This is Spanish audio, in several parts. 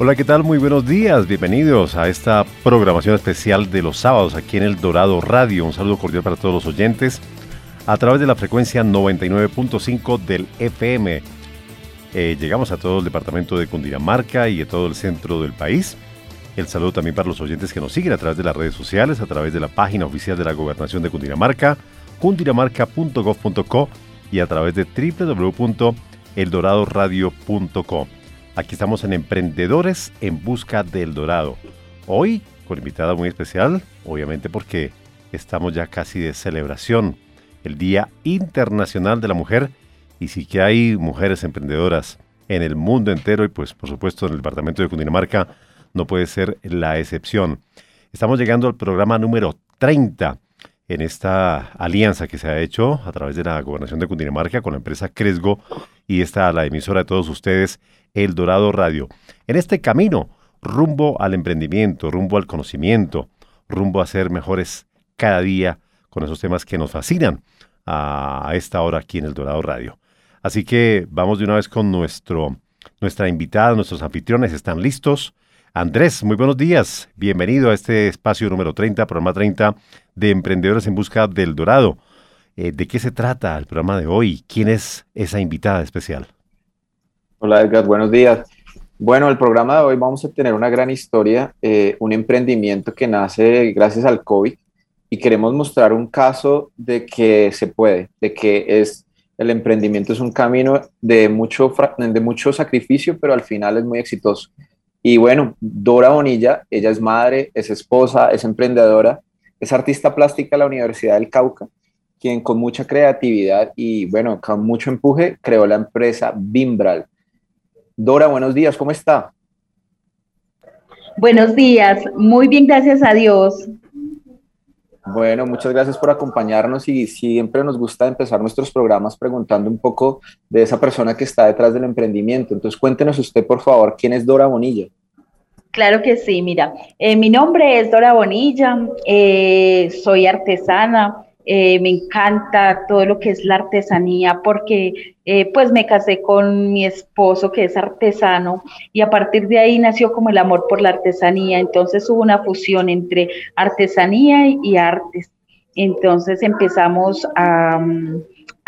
Hola, ¿qué tal? Muy buenos días. Bienvenidos a esta programación especial de los sábados aquí en el Dorado Radio. Un saludo cordial para todos los oyentes a través de la frecuencia 99.5 del FM. Eh, llegamos a todo el departamento de Cundinamarca y a todo el centro del país. El saludo también para los oyentes que nos siguen a través de las redes sociales, a través de la página oficial de la Gobernación de Cundinamarca, cundinamarca.gov.co y a través de www.eldoradoradio.com. Aquí estamos en Emprendedores en Busca del Dorado. Hoy con invitada muy especial, obviamente porque estamos ya casi de celebración, el Día Internacional de la Mujer, y sí que hay mujeres emprendedoras en el mundo entero y pues por supuesto en el departamento de Cundinamarca no puede ser la excepción. Estamos llegando al programa número 30 en esta alianza que se ha hecho a través de la gobernación de Cundinamarca con la empresa Cresgo y esta la emisora de todos ustedes el Dorado Radio. En este camino, rumbo al emprendimiento, rumbo al conocimiento, rumbo a ser mejores cada día con esos temas que nos fascinan a esta hora aquí en el Dorado Radio. Así que vamos de una vez con nuestro, nuestra invitada, nuestros anfitriones están listos. Andrés, muy buenos días. Bienvenido a este espacio número 30, programa 30 de Emprendedores en Busca del Dorado. Eh, ¿De qué se trata el programa de hoy? ¿Quién es esa invitada especial? Hola Edgar, buenos días. Bueno, el programa de hoy vamos a tener una gran historia, eh, un emprendimiento que nace gracias al COVID y queremos mostrar un caso de que se puede, de que es el emprendimiento es un camino de mucho, de mucho sacrificio, pero al final es muy exitoso. Y bueno, Dora Bonilla, ella es madre, es esposa, es emprendedora, es artista plástica de la Universidad del Cauca, quien con mucha creatividad y bueno, con mucho empuje creó la empresa Bimbral Dora, buenos días, ¿cómo está? Buenos días, muy bien, gracias a Dios. Bueno, muchas gracias por acompañarnos y siempre nos gusta empezar nuestros programas preguntando un poco de esa persona que está detrás del emprendimiento. Entonces, cuéntenos usted, por favor, ¿quién es Dora Bonilla? Claro que sí, mira, eh, mi nombre es Dora Bonilla, eh, soy artesana, eh, me encanta todo lo que es la artesanía porque pues me casé con mi esposo que es artesano y a partir de ahí nació como el amor por la artesanía, entonces hubo una fusión entre artesanía y artes. Entonces empezamos a,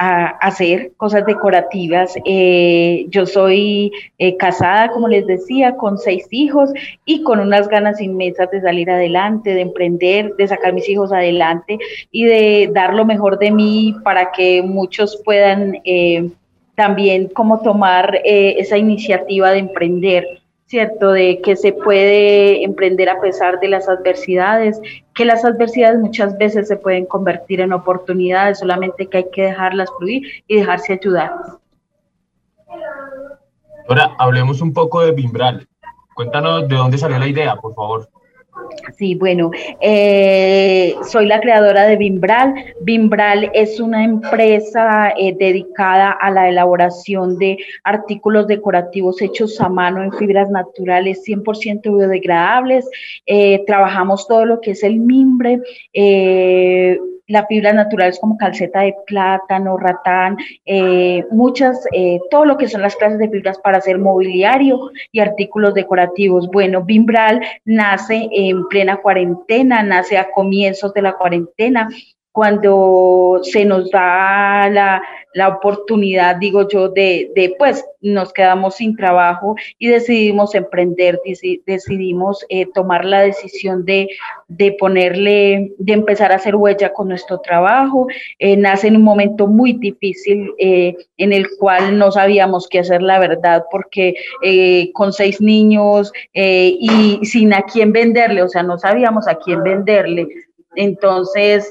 a hacer cosas decorativas. Eh, yo soy eh, casada, como les decía, con seis hijos y con unas ganas inmensas de salir adelante, de emprender, de sacar mis hijos adelante y de dar lo mejor de mí para que muchos puedan eh, también como tomar esa iniciativa de emprender. ¿Cierto? De que se puede emprender a pesar de las adversidades, que las adversidades muchas veces se pueden convertir en oportunidades, solamente que hay que dejarlas fluir y dejarse ayudar. Ahora, hablemos un poco de Bimbral. Cuéntanos de dónde salió la idea, por favor. Sí, bueno, eh, soy la creadora de Bimbral. Bimbral es una empresa eh, dedicada a la elaboración de artículos decorativos hechos a mano en fibras naturales 100% biodegradables. Eh, trabajamos todo lo que es el mimbre las fibras naturales como calceta de plátano, ratán, eh, muchas, eh, todo lo que son las clases de fibras para hacer mobiliario y artículos decorativos. Bueno, Bimbral nace en plena cuarentena, nace a comienzos de la cuarentena, cuando se nos da la, la oportunidad, digo yo, de, de, pues nos quedamos sin trabajo y decidimos emprender, decidimos eh, tomar la decisión de, de, ponerle, de empezar a hacer huella con nuestro trabajo. Eh, nace en un momento muy difícil eh, en el cual no sabíamos qué hacer, la verdad, porque con seis niños y sin a quién venderle, o sea, no sabíamos a quién venderle. Entonces,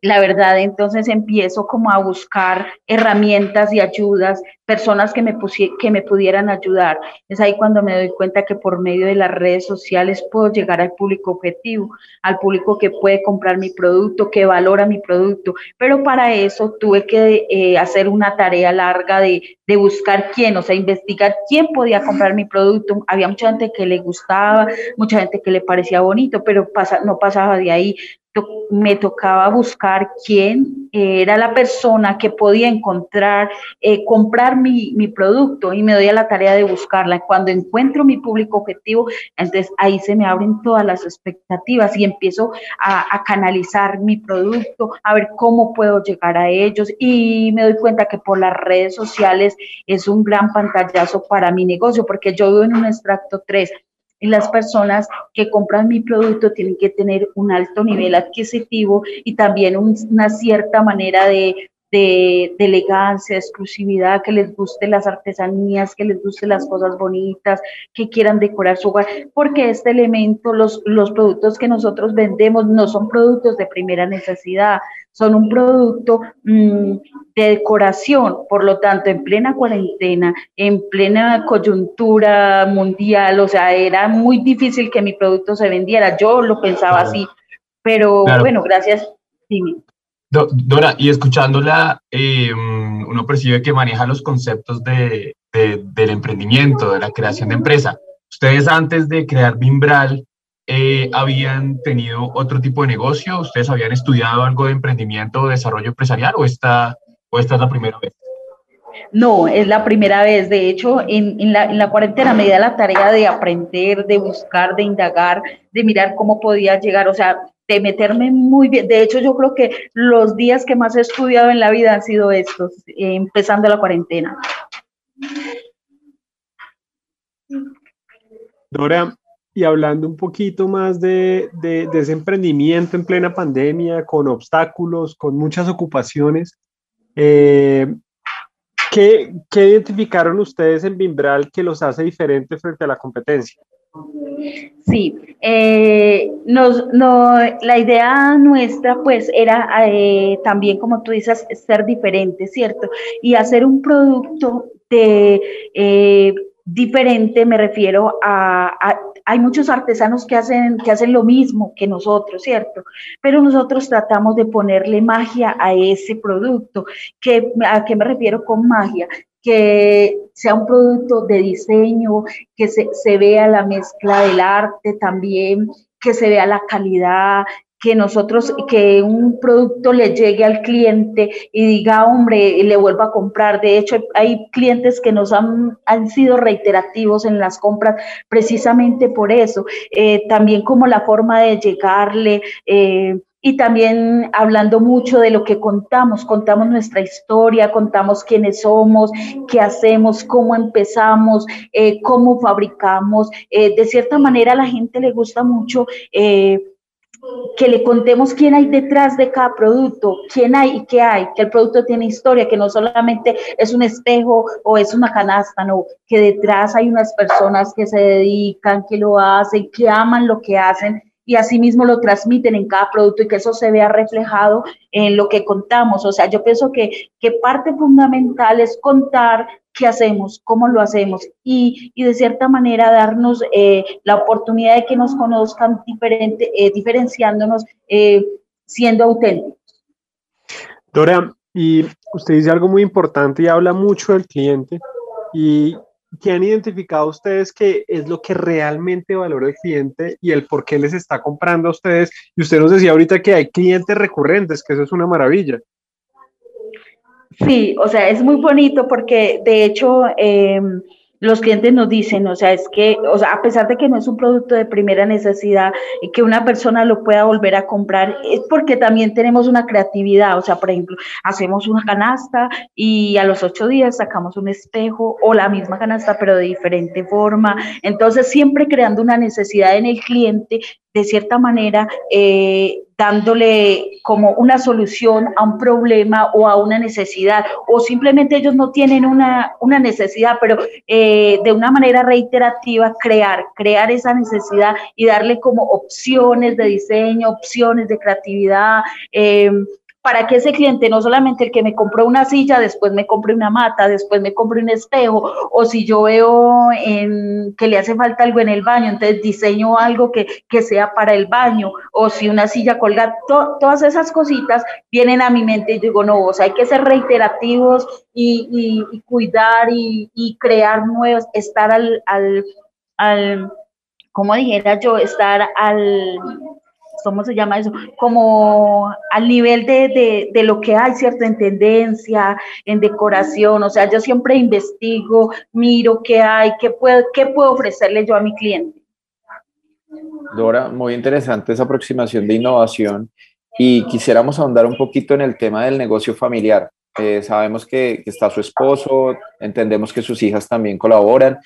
la verdad, entonces empiezo como a buscar herramientas y ayudas, personas que me, que me pudieran ayudar. Es ahí cuando me doy cuenta que por medio de las redes sociales puedo llegar al público objetivo, al público que puede comprar mi producto, que valora mi producto. Pero para eso tuve que eh, hacer una tarea larga de, de buscar quién, o sea, investigar quién podía comprar mi producto. Había mucha gente que le gustaba, mucha gente que le parecía bonito, pero pasa, no pasaba de ahí me tocaba buscar quién era la persona que podía encontrar, eh, comprar mi, mi, producto y me doy a la tarea de buscarla. Cuando encuentro mi público objetivo, entonces ahí se me abren todas las expectativas y empiezo a, a canalizar mi producto, a ver cómo puedo llegar a ellos y me doy cuenta que por las redes sociales es un gran pantallazo para mi negocio porque yo vivo en un extracto 3 y las personas que compran mi producto tienen que tener un alto nivel adquisitivo y también una cierta manera de, de, elegancia, exclusividad, que les guste las artesanías, que les guste las cosas bonitas, que quieran decorar su hogar, porque este elemento, los, los productos que nosotros vendemos no son productos de primera necesidad, son un producto mm, de decoración, por lo tanto, en plena cuarentena, en plena coyuntura mundial, o sea, era muy difícil que mi producto se vendiera, yo lo pensaba así, pero bueno, gracias. Dora, y escuchándola, eh, uno percibe que maneja los conceptos de, del emprendimiento, de la creación de empresa. Ustedes antes de crear Bimbral, eh, ¿habían tenido otro tipo de negocio? ¿Ustedes habían estudiado algo de emprendimiento o desarrollo empresarial o esta, o esta es la primera vez? No, es la primera vez. De hecho, en, en, la, en, la, cuarentena me da la tarea de aprender, de buscar, de indagar, de mirar cómo podía llegar, o sea, de meterme muy bien. De hecho, yo creo que los días que más he estudiado en la vida han sido estos, eh, empezando la cuarentena. Dora, y hablando un poquito más de, de, ese emprendimiento en plena pandemia, con obstáculos, con muchas ocupaciones, eh, ¿qué, ¿qué, identificaron ustedes en Bimbral que los hace diferentes frente a la competencia? Sí, eh, nos, no, la idea nuestra pues era eh, también, como tú dices, ser diferente, ¿cierto? Y hacer un producto de eh, diferente, me refiero a, hay muchos artesanos que hacen, que hacen lo mismo que nosotros, ¿cierto? Pero nosotros tratamos de ponerle magia a ese producto. ¿Qué, ¿A qué me refiero con magia? Que sea un producto de diseño, que se, se vea la mezcla del arte también, que se vea la calidad, que nosotros, que un producto le llegue al cliente y diga, hombre, le vuelva a comprar. De hecho, hay clientes que nos han, han sido reiterativos en las compras precisamente por eso. Eh, también como la forma de llegarle. Eh, y también hablando mucho de lo que contamos, contamos nuestra historia, contamos quiénes somos, qué hacemos, cómo empezamos, eh, cómo fabricamos. de cierta manera a la gente le gusta mucho que le contemos quién hay detrás de cada producto, quién hay y qué hay, que el producto tiene historia, que no solamente es un espejo o es una canasta, no, que detrás hay unas personas que se dedican, que lo hacen, que aman lo que hacen y asimismo lo transmiten en cada producto y que eso se vea reflejado en lo que contamos. O sea, yo pienso que, que parte fundamental es contar qué hacemos, cómo lo hacemos y, y de cierta manera darnos eh, la oportunidad de que nos conozcan diferente, eh, diferenciándonos, eh, siendo auténticos. Dora, y usted dice algo muy importante y habla mucho del cliente y ¿qué han identificado ustedes que es lo que realmente valora el cliente y el por qué les está comprando a ustedes? Y usted nos decía ahorita que hay clientes recurrentes, que eso es una maravilla. Sí, o sea, es muy bonito porque de hecho em, los clientes nos dicen, o sea, es que, o sea, a pesar de que no es un producto de primera necesidad y que una persona lo pueda volver a comprar, es porque también tenemos una creatividad, o sea, por ejemplo, hacemos una canasta y a los ocho días sacamos un espejo o la misma canasta, pero de diferente forma. Entonces, siempre creando una necesidad en el cliente de cierta manera, eh, dándole como una solución a un problema o a una necesidad, o simplemente ellos no tienen una, una necesidad, pero eh, de una manera reiterativa crear, crear esa necesidad y darle como opciones de diseño, opciones de creatividad. Eh, para que ese cliente, no solamente el que me compró una silla, después me compre una mata, después me compre un espejo, o si yo veo en, que le hace falta algo en el baño, entonces diseño algo que, sea para el baño, o si una silla colgada, todas esas cositas vienen a mi mente y digo, no, o sea, hay que ser reiterativos y, cuidar y, crear nuevos, estar al, al, al, como dijera yo, estar al ¿cómo se llama eso? Como al nivel de, de, lo que hay, ¿cierto? En tendencia, en decoración, o sea, yo siempre investigo, miro qué hay, qué puedo, qué puedo ofrecerle yo a mi cliente. Dora, muy interesante esa aproximación de innovación y quisiéramos ahondar un poquito en el tema del negocio familiar. Eh, sabemos que está su esposo, entendemos que sus hijas también colaboran.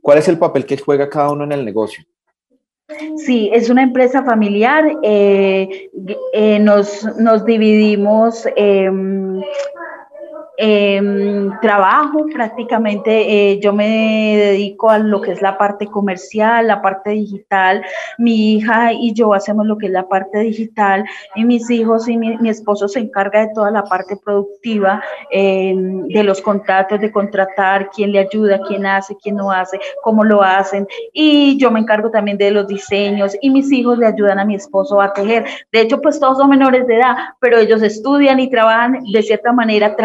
¿Cuál es el papel que juega cada uno en el negocio? Sí, es una empresa familiar. Eh, eh, nos, nos, dividimos em, Em, trabajo prácticamente, eh, yo me dedico a lo que es la parte comercial, la parte digital, mi hija y yo hacemos lo que es la parte digital y mis hijos y mi, esposo se encarga de toda la parte productiva, em, de los contratos, de contratar, quién le ayuda, quién hace, quién no hace, cómo lo hacen y yo me encargo también de los diseños y mis hijos le ayudan a mi esposo a tejer. De hecho, pues todos son menores de edad, pero ellos estudian y trabajan de cierta manera,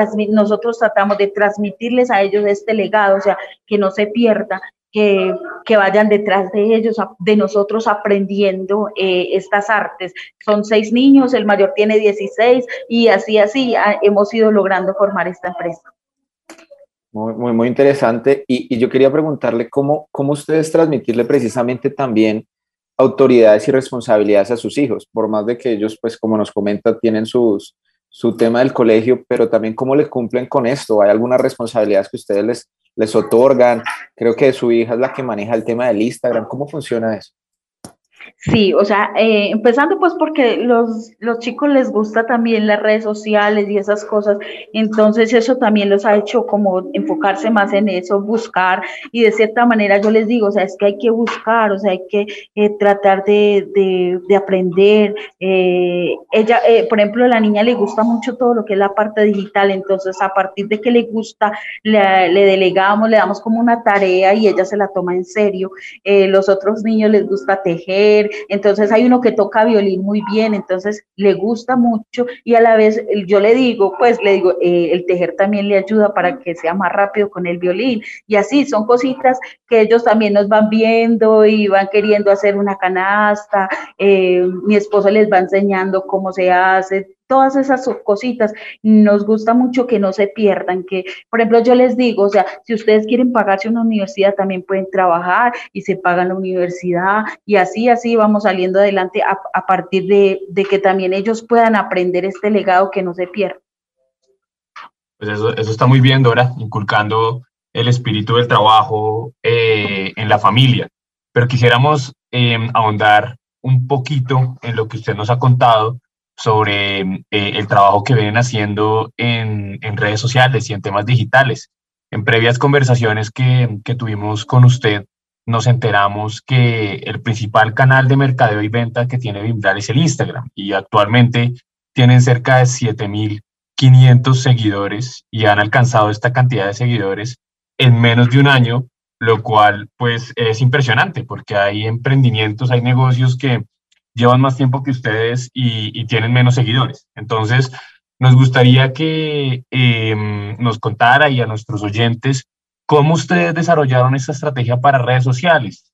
nosotros tratamos de transmitirles a ellos este legado, o sea, que no se pierda, que, que, vayan detrás de ellos, de nosotros aprendiendo eh, estas artes. Son seis niños, el mayor tiene 16 y así, así hemos ido logrando formar esta empresa. Muy, muy, muy interesante. Y, y, yo quería preguntarle cómo, cómo ustedes transmitirle precisamente también autoridades y responsabilidades a sus hijos, por más de que ellos, pues como nos comenta, tienen sus, su tema del colegio, pero también cómo le cumplen con esto. ¿Hay algunas responsabilidades que ustedes les, otorgan? Creo que su hija es la que maneja el tema del Instagram. ¿Cómo funciona eso? Sí, o sea, eh, empezando pues porque los, los chicos les gusta también las redes sociales y esas cosas, entonces eso también los ha hecho como enfocarse más en eso, buscar y de cierta manera yo les digo, o sea, es que hay que buscar, o sea, hay que eh, tratar de, de, de aprender. Eh, ella, por ejemplo, a la niña le gusta mucho todo lo que es la parte digital, entonces a partir de que le gusta, le, le delegamos, le damos como una tarea y ella se la toma en serio. los otros niños les gusta tejer entonces hay uno que toca violín muy bien, entonces le gusta mucho y a la vez yo le digo, pues le digo, eh, el tejer también le ayuda para que sea más rápido con el violín. Y así son cositas que ellos también nos van viendo y van queriendo hacer una canasta, eh, mi esposo les va enseñando cómo se hace, todas esas cositas. Nos gusta mucho que no se pierdan, que, por ejemplo, yo les digo, o sea, si ustedes quieren pagarse una universidad, también pueden trabajar y se pagan la universidad y así, así vamos saliendo adelante a, partir de, que también ellos puedan aprender este legado que no se pierda. Pues eso, eso está muy bien, Dora, inculcando el espíritu del trabajo eh, en la familia. Pero quisiéramos eh, ahondar un poquito en lo que usted nos ha contado sobre eh, el trabajo que vienen haciendo en, en, redes sociales y en temas digitales. En previas conversaciones que, que, tuvimos con usted, nos enteramos que el principal canal de mercadeo y venta que tiene Vimbral es el Instagram y actualmente tienen cerca de 7.500 seguidores y han alcanzado esta cantidad de seguidores en menos de un año, lo cual pues es impresionante porque hay emprendimientos, hay negocios que llevan más tiempo que ustedes y, tienen menos seguidores. Entonces, nos gustaría que em, nos contara y a nuestros oyentes cómo ustedes desarrollaron esta estrategia para redes sociales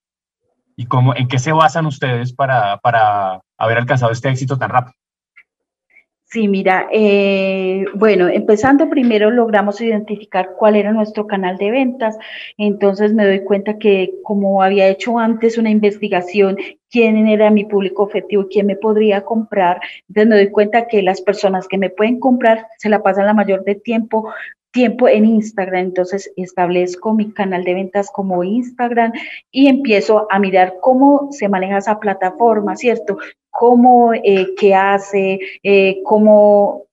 y cómo, en qué se basan ustedes para, para haber alcanzado este éxito tan rápido. Sí, mira, eh, bueno, empezando primero logramos identificar cuál era nuestro canal de ventas. Entonces me doy cuenta que como había hecho antes una investigación, quién era mi público objetivo, quién me podría comprar, entonces me doy cuenta que las personas que me pueden comprar se la pasan la mayor de tiempo tiempo en Instagram, entonces establezco mi canal de ventas como Instagram y empiezo a mirar cómo se maneja esa plataforma, ¿cierto? Cómo, eh, qué hace, eh, cómo,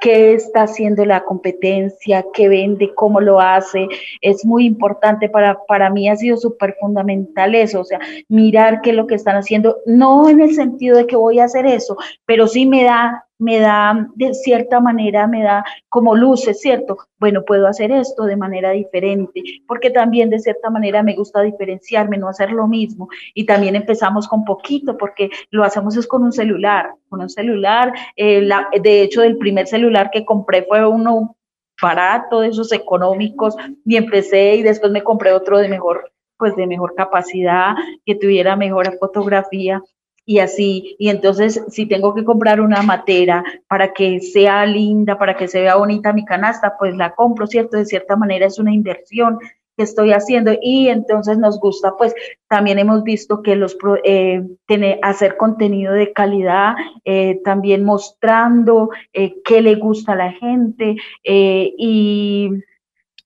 qué está haciendo la competencia, qué vende, cómo lo hace. Es muy importante para, para mí, ha sido súper fundamental eso, o sea, mirar qué es lo que están haciendo, no en el sentido de que voy a hacer eso, pero sí me da me da, de cierta manera, me da como luces, ¿cierto? Bueno, puedo hacer esto de manera diferente, porque también de cierta manera me gusta diferenciarme, no hacer lo mismo. Y también empezamos con poquito, porque lo hacemos es con un celular, con un celular. Eh, de hecho, el primer celular que compré fue uno barato, de esos económicos, y empecé y después me compré otro de mejor pues de mejor capacidad, que tuviera mejor fotografía y así. Y entonces, si tengo que comprar una matera para que sea linda, para que se vea bonita mi canasta, pues la compro, ¿cierto? De cierta manera es una inversión que estoy haciendo y entonces nos gusta, pues también hemos visto que los eh, hacer contenido de calidad, eh, también mostrando eh, qué le gusta a la gente y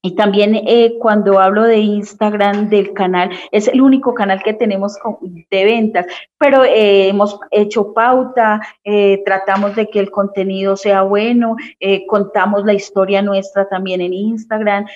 y también eh, cuando hablo de Instagram del canal, es el único canal que tenemos de ventas, pero eh, hemos hecho pauta, eh, tratamos de que el contenido sea bueno, contamos la historia nuestra también en Instagram.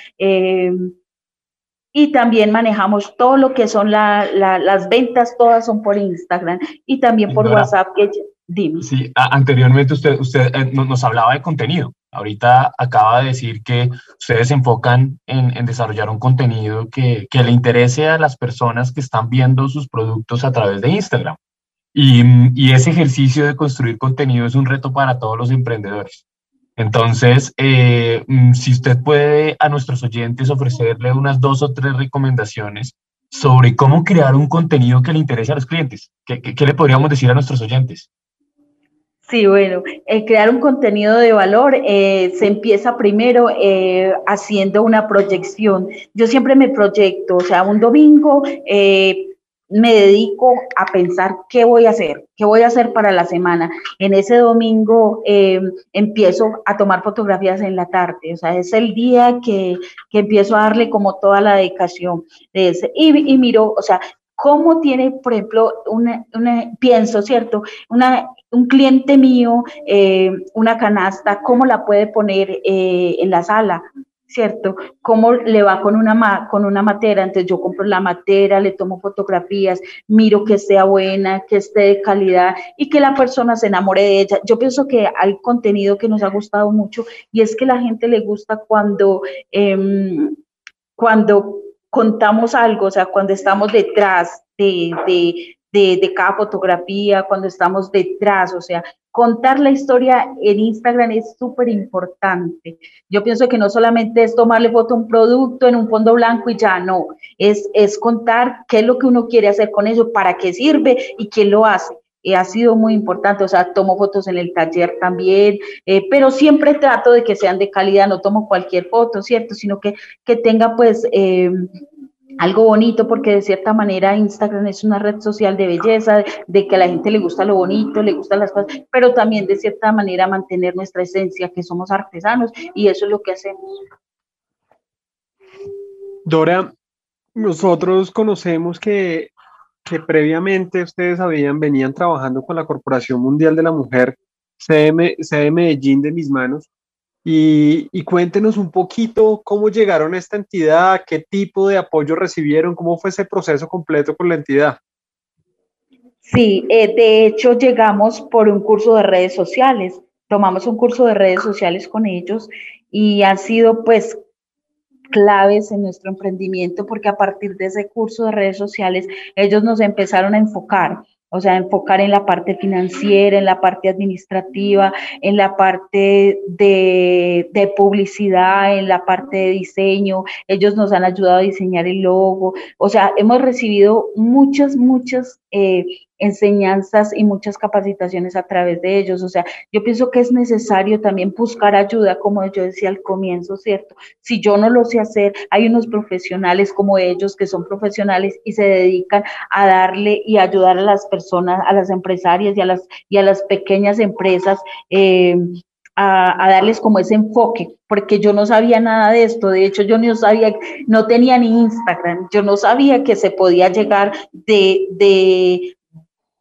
y también manejamos todo lo que son las ventas, todas son por Instagram y también por WhatsApp. Que, dime. Sí, anteriormente usted, usted nos hablaba de contenido. Ahorita acaba de decir que ustedes se enfocan en, desarrollar un contenido que, le interese a las personas que están viendo sus productos a través de Instagram. Y, ese ejercicio de construir contenido es un reto para todos los emprendedores. Entonces, eh, mm, si usted puede a nuestros oyentes ofrecerle unas dos o tres recomendaciones sobre cómo crear un contenido que le interese a los clientes, qué le podríamos decir a nuestros oyentes? Sí, bueno, el crear un contenido de valor eh, se empieza primero eh, haciendo una proyección. Yo siempre me proyecto, o sea, un domingo eh, me dedico a pensar qué voy a hacer, qué voy a hacer para la semana. En ese domingo empiezo a tomar fotografías en la tarde, o sea, es el día que, empiezo a darle como toda la dedicación de ese. Y, y miro, o sea, cómo tiene, por ejemplo, una, pienso, ¿cierto? Una, un cliente mío, eh, una canasta, ¿cómo la puede poner eh, en la sala? ¿Cierto? ¿Cómo le va con una, con una matera? Entonces yo compro la matera, le tomo fotografías, miro que sea buena, que esté de calidad y que la persona se enamore de ella. Yo pienso que hay contenido que nos ha gustado mucho y es que la gente le gusta cuando, em, cuando contamos algo, o sea, cuando estamos detrás de, de, cada fotografía, cuando estamos detrás, o sea, contar la historia en Instagram es súper importante. Yo pienso que no solamente es tomarle foto a un producto en un fondo blanco y ya, no, es, es contar qué es lo que uno quiere hacer con ello, para qué sirve y quién lo hace. Y ha sido muy importante, o sea, tomo fotos en el taller también, eh, pero siempre trato de que sean de calidad, no tomo cualquier foto, ¿cierto? Sino que, que tenga pues eh, algo bonito, porque de cierta manera Instagram es una red social de belleza, de que a la gente le gusta lo bonito, le gustan las cosas, pero también de cierta manera mantener nuestra esencia, que somos artesanos, y eso es lo que hacemos. Dora, nosotros conocemos que, que previamente ustedes habían, venían trabajando con la Corporación Mundial de la Mujer, CM, de Medellín de mis manos, y, cuéntenos un poquito cómo llegaron a esta entidad, qué tipo de apoyo recibieron, cómo fue ese proceso completo con la entidad. Sí, eh, de hecho llegamos por un curso de redes sociales, tomamos un curso de redes sociales con ellos y han sido pues claves en nuestro emprendimiento porque a partir de ese curso de redes sociales ellos nos empezaron a enfocar o sea, enfocar en la parte financiera, en la parte administrativa, en la parte de, publicidad, en la parte de diseño. Ellos nos han ayudado a diseñar el logo. O sea, hemos recibido muchas, muchas eh, enseñanzas y muchas capacitaciones a través de ellos. O sea, yo pienso que es necesario también buscar ayuda, como yo decía al comienzo, ¿cierto? Si yo no lo sé hacer, hay unos profesionales como ellos que son profesionales y se dedican a darle y ayudar a las personas, a las empresarias y a las, y a las pequeñas empresas. Eh, a, darles como ese enfoque, porque yo no sabía nada de esto, de hecho yo no sabía, no tenía ni Instagram, yo no sabía que se podía llegar de, de,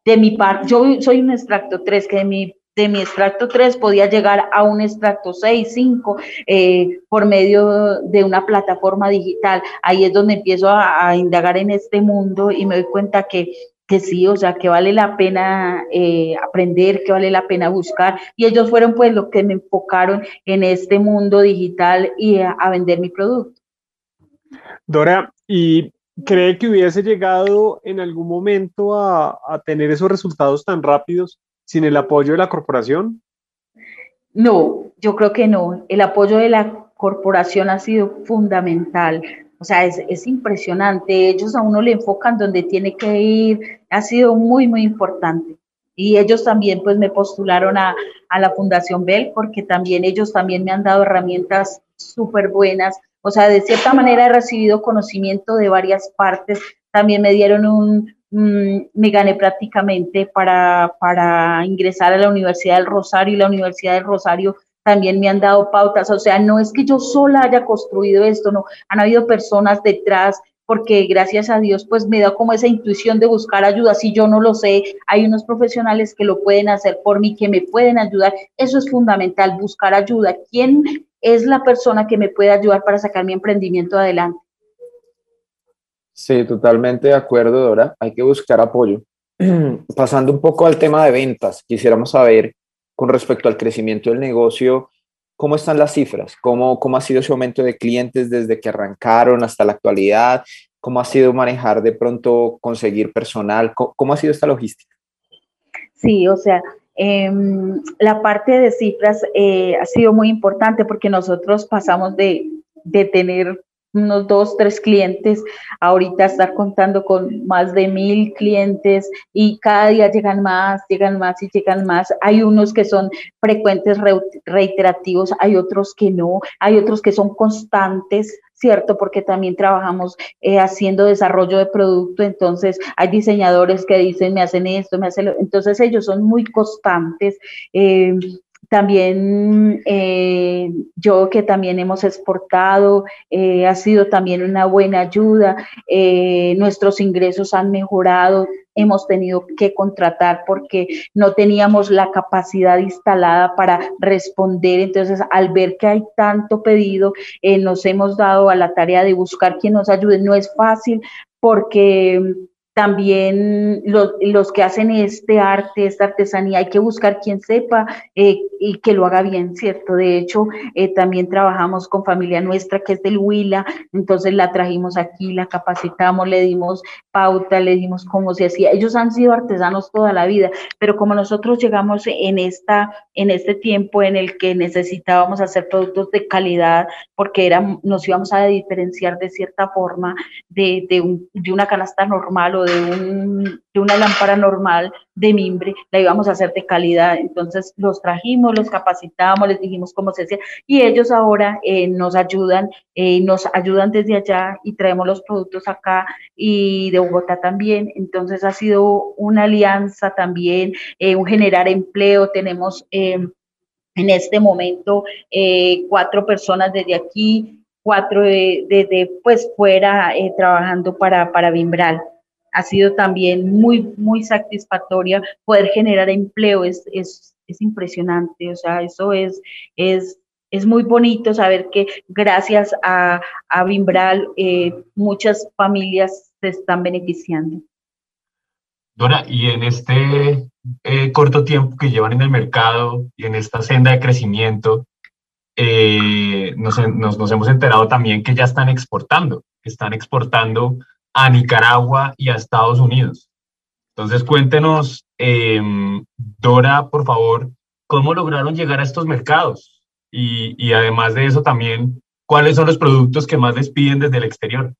de mi parte, yo soy un extracto 3, que de mi de mi extracto 3 podía llegar a un extracto 6, 5 eh, por medio de una plataforma digital. Ahí es donde empiezo a, indagar en este mundo y me doy cuenta que que sí, o sea, que vale la pena eh, aprender, que vale la pena buscar. Y ellos fueron pues los que me enfocaron en este mundo digital y a, vender mi producto. Dora, ¿y cree que hubiese llegado en algún momento a, tener esos resultados tan rápidos sin el apoyo de la corporación? No, yo creo que no. El apoyo de la corporación ha sido fundamental. O sea, es, impresionante. Ellos a uno le enfocan donde tiene que ir. Ha sido muy, muy importante. Y ellos también pues me postularon a, a la Fundación Bell porque también ellos también me han dado herramientas súper buenas. O sea, de cierta manera he recibido conocimiento de varias partes. También me dieron un, me gané prácticamente para, para ingresar a la Universidad del Rosario y la Universidad del Rosario también me han dado pautas, o sea, no es que yo sola haya construido esto, no, han habido personas detrás, porque gracias a Dios, pues me da como esa intuición de buscar ayuda, si yo no lo sé, hay unos profesionales que lo pueden hacer por mí, que me pueden ayudar, eso es fundamental, buscar ayuda, ¿quién es la persona que me puede ayudar para sacar mi emprendimiento adelante? Sí, totalmente de acuerdo, Dora, hay que buscar apoyo. Pasando un poco al tema de ventas, quisiéramos saber con respecto al crecimiento del negocio, ¿cómo están las cifras? ¿Cómo, cómo ha sido ese aumento de clientes desde que arrancaron hasta la actualidad? ¿Cómo ha sido manejar de pronto, conseguir personal? ¿Cómo, ha sido esta logística? Sí, o sea, em, la parte de cifras eh, ha sido muy importante porque nosotros pasamos de, de tener unos dos, tres clientes, ahorita estar contando con más de mil clientes y cada día llegan más, llegan más y llegan más. Hay unos que son frecuentes, reiterativos, hay otros que no, hay otros que son constantes, ¿cierto? Porque también trabajamos eh, haciendo desarrollo de producto, entonces hay diseñadores que dicen, me hacen esto, me hacen lo, entonces ellos son muy constantes. Eh, también eh, yo que también hemos exportado, eh, ha sido también una buena ayuda. Eh, nuestros ingresos han mejorado. Hemos tenido que contratar porque no teníamos la capacidad instalada para responder. Entonces, al ver que hay tanto pedido, nos hemos dado a la tarea de buscar quien nos ayude. No es fácil porque también los, los, que hacen este arte, esta artesanía, hay que buscar quien sepa eh, y que lo haga bien, ¿cierto? De hecho, eh, también trabajamos con familia nuestra que es del Huila, entonces la trajimos aquí, la capacitamos, le dimos pauta, le dimos cómo se hacía. Ellos han sido artesanos toda la vida, pero como nosotros llegamos en, esta, en este tiempo en el que necesitábamos hacer productos de calidad, porque era, nos íbamos a diferenciar de cierta forma de, de, un, de una canasta normal de, una lámpara normal de mimbre, la íbamos a hacer de calidad. Entonces los trajimos, los capacitamos, les dijimos cómo se hacía y ellos ahora eh, nos ayudan, eh, nos ayudan desde allá y traemos los productos acá y de Bogotá también. Entonces ha sido una alianza también, eh, un generar empleo. Tenemos en este momento cuatro personas desde aquí, cuatro desde pues fuera trabajando para, para Bimbral ha sido también muy, muy satisfactoria. Poder generar empleo es, es, es impresionante, o sea, eso es, es, es muy bonito saber que gracias a, a Bimbral eh, muchas familias se están beneficiando. Dora, y en este eh, corto tiempo que llevan en el mercado y en esta senda de crecimiento, eh, nos, nos, nos, hemos enterado también que ya están exportando, están exportando a Nicaragua y a Estados Unidos. Entonces, cuéntenos, em, Dora, por favor, cómo lograron llegar a estos mercados y, y, además de eso también, cuáles son los productos que más les piden desde el exterior.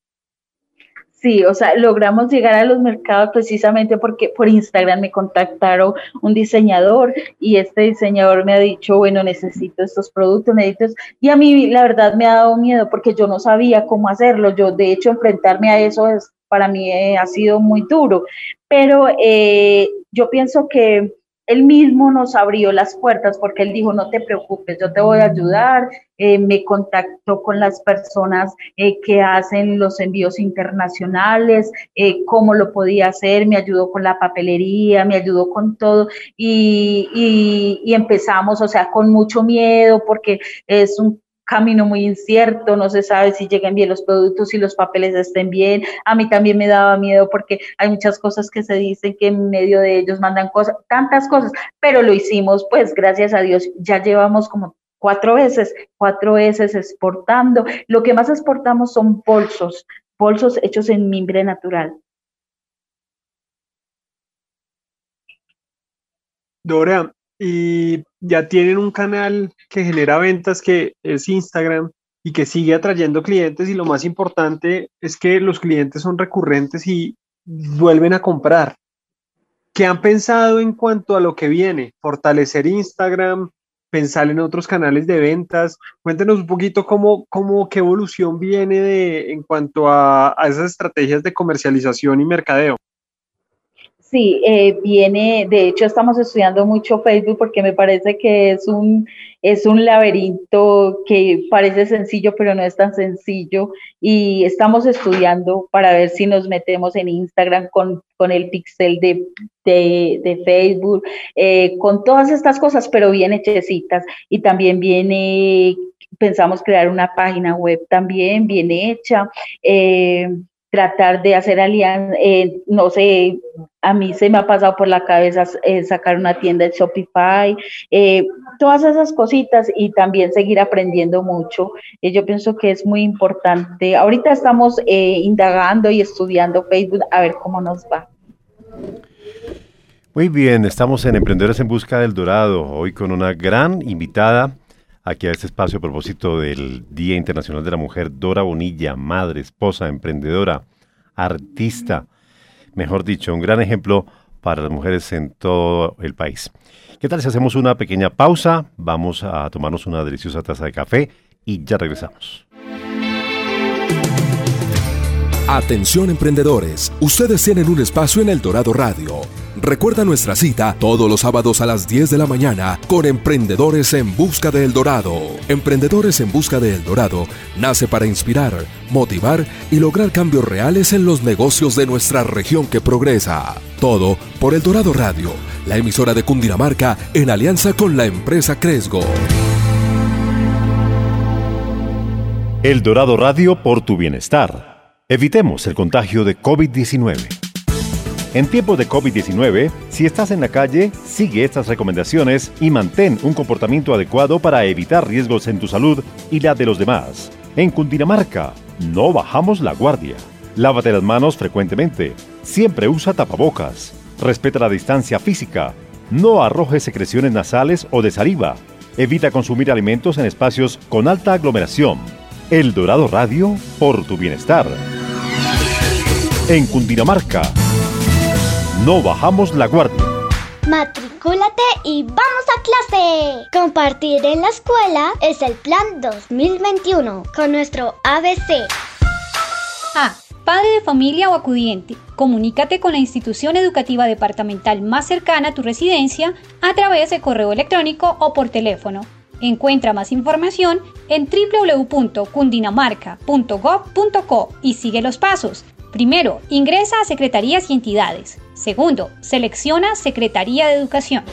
Sí, o sea, logramos llegar a los mercados precisamente porque por Instagram me contactaron un diseñador y este diseñador me ha dicho, bueno, necesito estos productos, necesito... Y a mí la verdad me ha dado miedo porque yo no sabía cómo hacerlo. Yo, de hecho, enfrentarme a eso es, para mí eh, ha sido muy duro. Pero eh, yo pienso que él mismo nos abrió las puertas porque él dijo, no te preocupes, yo te voy a ayudar. Eh, me contactó con las personas eh, que hacen los envíos internacionales, eh, cómo lo podía hacer, me ayudó con la papelería, me ayudó con todo y, y, y empezamos, o sea, con mucho miedo porque es un camino muy incierto, no se sabe si lleguen bien los productos, si los papeles estén bien. A mí también me daba miedo porque hay muchas cosas que se dicen que en medio de ellos mandan cosas, tantas cosas, pero lo hicimos, pues gracias a Dios, ya llevamos como cuatro veces, cuatro veces exportando. Lo que más exportamos son bolsos, bolsos hechos en mimbre natural. Dora, y ya tienen un canal que genera ventas que es Instagram y que sigue atrayendo clientes y lo más importante es que los clientes son recurrentes y vuelven a comprar. ¿Qué han pensado en cuanto a lo que viene? Fortalecer Instagram, pensar en otros canales de ventas. Cuéntenos un poquito cómo, cómo qué evolución viene de, en cuanto a, a esas estrategias de comercialización y mercadeo. Sí, eh, viene, de hecho estamos estudiando mucho Facebook porque me parece que es un, es un laberinto que parece sencillo, pero no es tan sencillo. Y estamos estudiando para ver si nos metemos en Instagram con, con el pixel de, de, Facebook, eh, con todas estas cosas, pero bien hechecitas. Y también viene, pensamos crear una página web también bien hecha. Eh, tratar de hacer alianzas, eh, no sé, a mí se me ha pasado por la cabeza eh, sacar una tienda de Shopify, eh, todas esas cositas y también seguir aprendiendo mucho. yo pienso que es muy importante. Ahorita estamos indagando y estudiando Facebook a ver cómo nos va. Muy bien, estamos en Emprendedores en Busca del Dorado, hoy con una gran invitada aquí a este espacio a propósito del Día Internacional de la Mujer, Dora Bonilla, madre, esposa, emprendedora, artista, mejor dicho, un gran ejemplo para las mujeres en todo el país. ¿Qué tal si hacemos una pequeña pausa? Vamos a tomarnos una deliciosa taza de café y ya regresamos. Atención emprendedores, ustedes tienen un espacio en El Dorado Radio. Recuerda nuestra cita todos los sábados a las 10 de la mañana con Emprendedores en Busca de El Dorado. Emprendedores en Busca de El Dorado nace para inspirar, motivar y lograr cambios reales en los negocios de nuestra región que progresa. Todo por El Dorado Radio, la emisora de Cundinamarca en alianza con la empresa Cresgo. El Dorado Radio por tu bienestar. Evitemos el contagio de COVID-19. En tiempos de COVID-19, si estás en la calle, sigue estas recomendaciones y mantén un comportamiento adecuado para evitar riesgos en tu salud y la de los demás. En Cundinamarca, no bajamos la guardia. Lávate las manos frecuentemente. Siempre usa tapabocas. Respeta la distancia física. No arrojes secreciones nasales o de saliva. Evita consumir alimentos en espacios con alta aglomeración. El Dorado Radio por tu bienestar en Cundinamarca. No bajamos la guardia. Matricúlate y vamos a clase. Compartir en la escuela es el plan 2021 con nuestro ABC. A. Padre de familia o acudiente. Comunícate con la institución educativa departamental más cercana a tu residencia a través de correo electrónico o por teléfono. Encuentra más información en www.cundinamarca.gov.co y sigue los pasos. Primero, ingresa a secretarías y entidades. Segundo, selecciona Secretaría de Educación.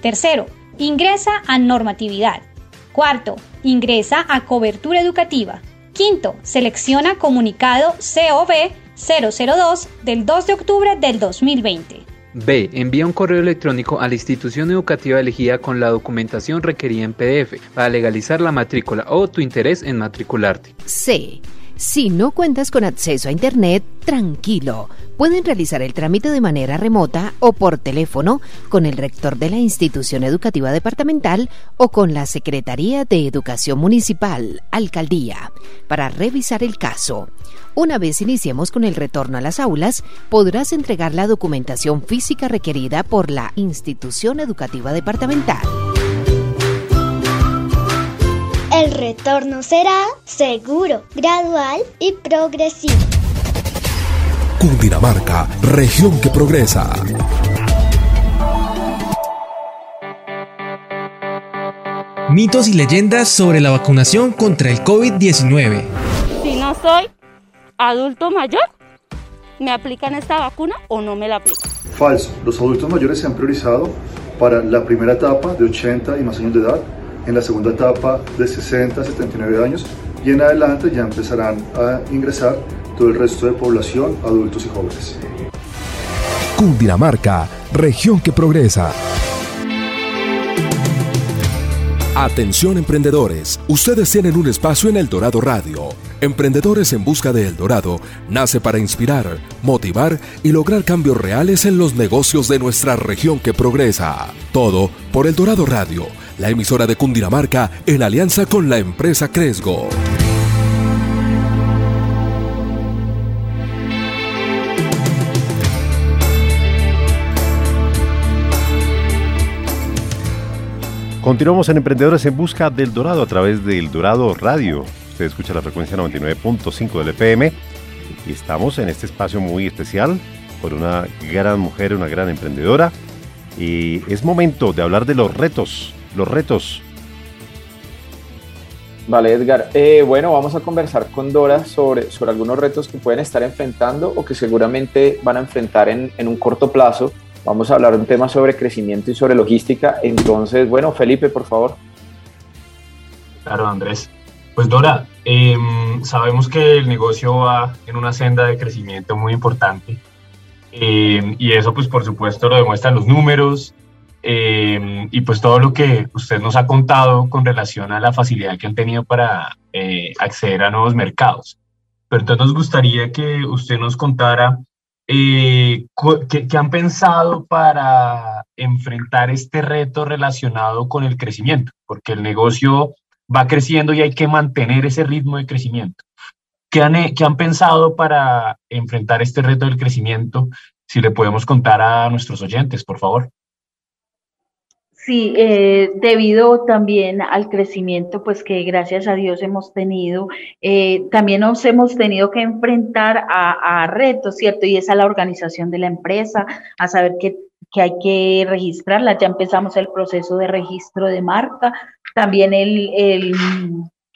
Tercero, ingresa a normatividad. Cuarto, ingresa a cobertura educativa. Quinto, selecciona comunicado COB 002 del 2 de octubre del 2020. B. Envía un correo electrónico a la institución educativa elegida con la documentación requerida en PDF para legalizar la matrícula o tu interés en matricularte. C Si no cuentas con acceso a Internet, tranquilo. Pueden realizar el trámite de manera remota o por teléfono con el rector de la institución educativa departamental o con la Secretaría de Educación Municipal, Alcaldía, para revisar el caso. Una vez iniciemos con el retorno a las aulas, podrás entregar la documentación física requerida por la institución educativa departamental. El retorno será seguro, gradual y progresivo. Cundinamarca, región que progresa. Mitos y leyendas sobre la vacunación contra el COVID-19. Si no soy adulto mayor, ¿me aplican esta vacuna o no me la aplican? Falso. Los adultos mayores se han priorizado para la primera etapa de 80 y más años de edad en la segunda etapa de 60 a 79 años y en adelante ya empezarán a ingresar todo el resto de población, adultos y jóvenes. Cundinamarca, región que progresa. Atención emprendedores, ustedes tienen un espacio en El Dorado Radio. Emprendedores en Busca de El Dorado nace para inspirar, motivar y lograr cambios reales en los negocios de nuestra región que progresa. Todo por El Dorado Radio la emisora de Cundinamarca en alianza con la empresa Cresgo. Continuamos en Emprendedores en Busca del Dorado a través del Dorado Radio. Usted escucha la frecuencia 99.5 del FM y estamos en este espacio muy especial con una gran mujer, una gran emprendedora. Y es momento de hablar de los retos los retos. Vale, Edgar. Eh, bueno, vamos a conversar con Dora sobre, sobre algunos retos que pueden estar enfrentando o que seguramente van a enfrentar en, en un corto plazo. Vamos a hablar un tema sobre crecimiento y sobre logística. Entonces, bueno, Felipe, por favor. Claro, Andrés. Pues Dora, em, sabemos que el negocio va en una senda de crecimiento muy importante. Em, y eso, pues por supuesto, lo demuestran los números, eh, y pues todo lo que usted nos ha contado con relación a la facilidad que han tenido para eh, acceder a nuevos mercados. Pero entonces nos gustaría que usted nos contara eh, qué, qué han pensado para enfrentar este reto relacionado con el crecimiento, porque el negocio va creciendo y hay que mantener ese ritmo de crecimiento. ¿Qué han, ¿Qué han, pensado para enfrentar este reto del crecimiento? Si le podemos contar a nuestros oyentes, por favor. Sí, eh, debido también al crecimiento, pues que gracias a Dios hemos tenido, eh, también nos hemos tenido que enfrentar a, retos, ¿cierto? Y es a la organización de la empresa, a saber que, hay que registrarla. Ya empezamos el proceso de registro de marca, también el,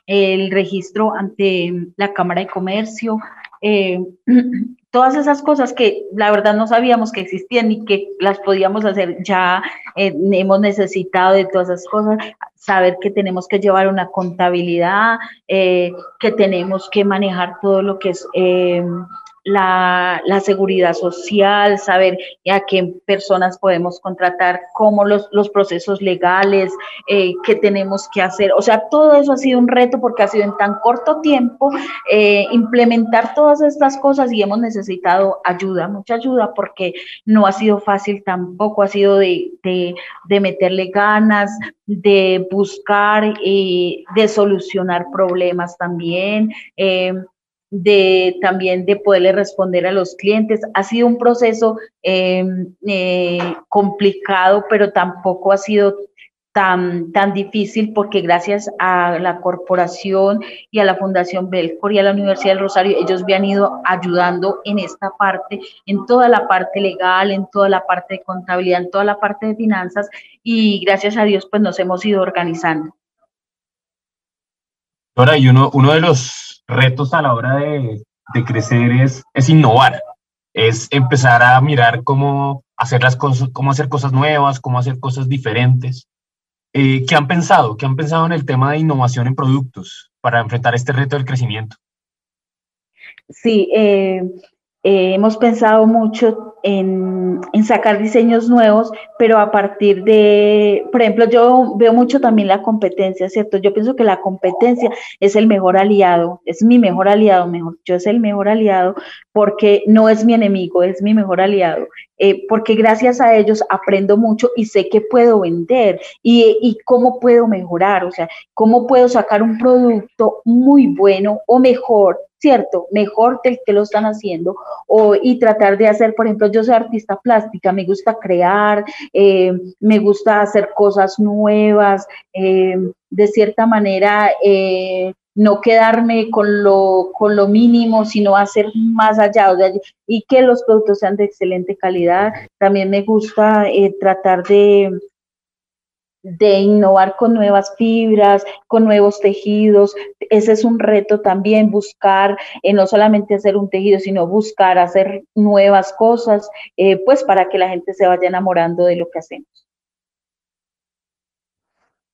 el, registro ante la Cámara de Comercio. Eh, todas esas cosas que la verdad no sabíamos que existían y que las podíamos hacer, ya eh, hemos necesitado de todas esas cosas, saber que tenemos que llevar una contabilidad, eh, que tenemos que manejar todo lo que es la, seguridad social, saber a qué personas podemos contratar, cómo los, los procesos legales, eh, qué tenemos que hacer. O sea, todo eso ha sido un reto porque ha sido en tan corto tiempo eh, implementar todas estas cosas y hemos necesitado ayuda, mucha ayuda, porque no ha sido fácil tampoco, ha sido de, de, meterle ganas, de buscar y de solucionar problemas también. Eh, de también de poderle responder a los clientes. Ha sido un proceso em, eh, complicado, pero tampoco ha sido tan, tan difícil porque gracias a la corporación y a la Fundación Belfort y a la Universidad del Rosario, ellos me han ido ayudando en esta parte, en toda la parte legal, en toda la parte de contabilidad, en toda la parte de finanzas y gracias a Dios pues nos hemos ido organizando. Ahora, y uno, uno de los retos a la hora de, crecer es, es innovar, es empezar a mirar cómo hacer las cosas, cómo hacer cosas nuevas, cómo hacer cosas diferentes. Eh, ¿Qué han pensado? ¿Qué han pensado en el tema de innovación en productos para enfrentar este reto del crecimiento? Sí, eh, eh, hemos pensado mucho en, sacar diseños nuevos, pero a partir de, por ejemplo, yo veo mucho también la competencia, ¿cierto? Yo pienso que la competencia es el mejor aliado, es mi mejor aliado, mejor, yo es el mejor aliado porque no es mi enemigo, es mi mejor aliado, eh, porque gracias a ellos aprendo mucho y sé que puedo vender y, y cómo puedo mejorar, o sea, cómo puedo sacar un producto muy bueno o mejor ¿cierto? Mejor del que lo están haciendo, o, y tratar de hacer, por ejemplo, yo soy artista plástica, me gusta crear, eh, me gusta hacer cosas nuevas, eh, de cierta manera, eh, no quedarme con lo, con lo mínimo, sino hacer más allá, y que los productos sean de excelente calidad. También me gusta tratar de, de innovar con nuevas fibras, con nuevos tejidos. Ese es un reto también, buscar eh, no solamente hacer un tejido, sino buscar hacer nuevas cosas, eh, pues para que la gente se vaya enamorando de lo que hacemos.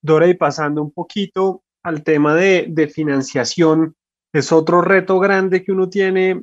Dora, y pasando un poquito al tema de, de financiación, es otro reto grande que uno tiene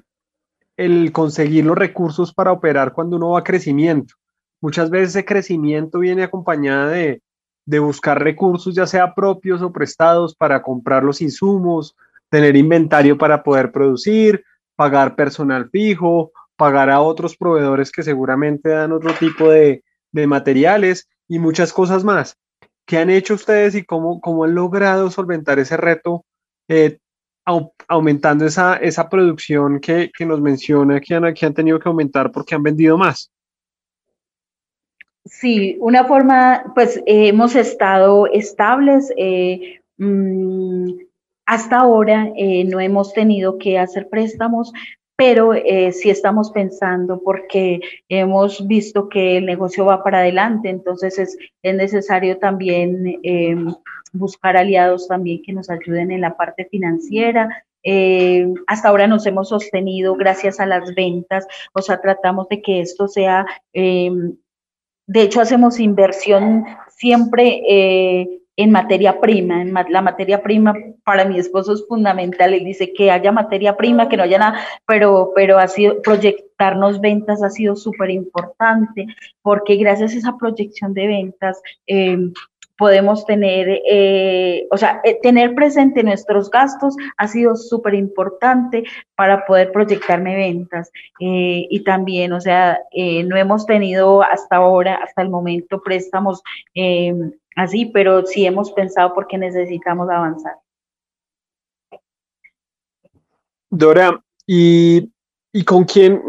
el conseguir los recursos para operar cuando uno va a crecimiento. Muchas veces ese crecimiento viene acompañada de, de buscar recursos, ya sea propios o prestados, para comprar los insumos, tener inventario para poder producir, pagar personal fijo, pagar a otros proveedores que seguramente dan otro tipo de, materiales y muchas cosas más. ¿Qué han hecho ustedes y cómo, cómo han logrado solventar ese reto, eh, aumentando esa, esa producción que, nos menciona que han, que han tenido que aumentar porque han vendido más? Sí, una forma, pues hemos estado estables. Eh, mm, hasta ahora eh, no hemos tenido que hacer préstamos, pero eh, sí estamos pensando porque hemos visto que el negocio va para adelante, entonces es, es necesario también buscar aliados también que nos ayuden en la parte financiera. hasta ahora nos hemos sostenido gracias a las ventas, o sea, tratamos de que esto sea de hecho, hacemos inversión siempre eh, en materia prima. En la materia prima para mi esposo es fundamental. Él dice que haya materia prima, que no haya nada, pero, pero ha sido proyectarnos ventas ha sido súper importante porque gracias a esa proyección de ventas eh, podemos tener, eh, o sea, eh, tener presente nuestros gastos ha sido súper importante para poder proyectarme ventas. Eh, y también, o sea, no hemos tenido hasta ahora, hasta el momento, préstamos así, pero sí hemos pensado porque necesitamos avanzar. Dora, y, y con quién,